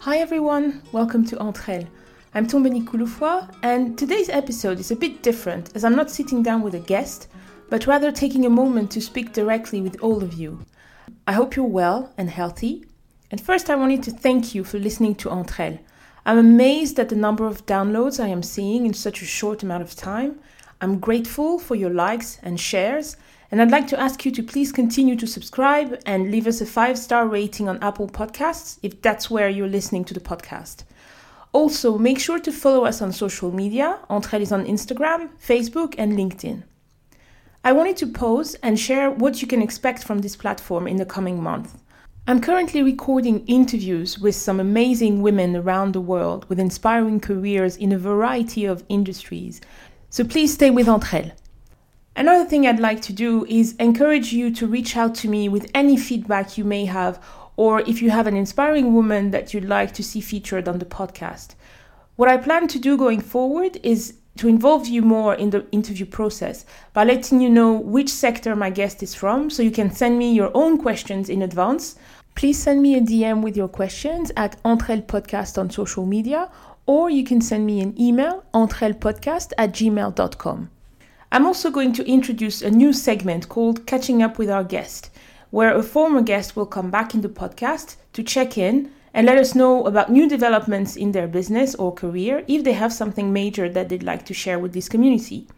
Hi everyone, welcome to Entre Elles. I'm Tombeni Kouloufoua, and today's episode is a bit different as I'm not sitting down with a guest, but rather taking a moment to speak directly with all of you. I hope you're well and healthy. And first, I wanted to thank you for listening to Entre Elles. I'm amazed at the number of downloads I am seeing in such a short amount of time. I'm grateful for your likes and shares, and I'd like to ask you to please continue to subscribe and leave us a five star rating on Apple Podcasts if that's where you're listening to the podcast. Also, make sure to follow us on social media. Entre is on Instagram, Facebook, and LinkedIn. I wanted to pause and share what you can expect from this platform in the coming month. I'm currently recording interviews with some amazing women around the world with inspiring careers in a variety of industries. So please stay with Entre Elles. Another thing I'd like to do is encourage you to reach out to me with any feedback you may have, or if you have an inspiring woman that you'd like to see featured on the podcast. What I plan to do going forward is to involve you more in the interview process by letting you know which sector my guest is from so you can send me your own questions in advance Please send me a DM with your questions at Entre Podcast on social media, or you can send me an email, entrellepodcast at gmail.com. I'm also going to introduce a new segment called Catching Up with Our Guest, where a former guest will come back in the podcast to check in and let us know about new developments in their business or career if they have something major that they'd like to share with this community.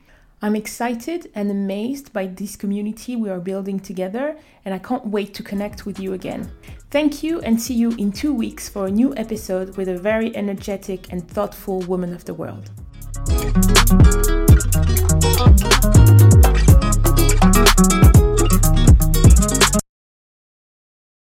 I'm excited and amazed by this community we are building together, and I can't wait to connect with you again. Thank you, and see you in two weeks for a new episode with a very energetic and thoughtful woman of the world.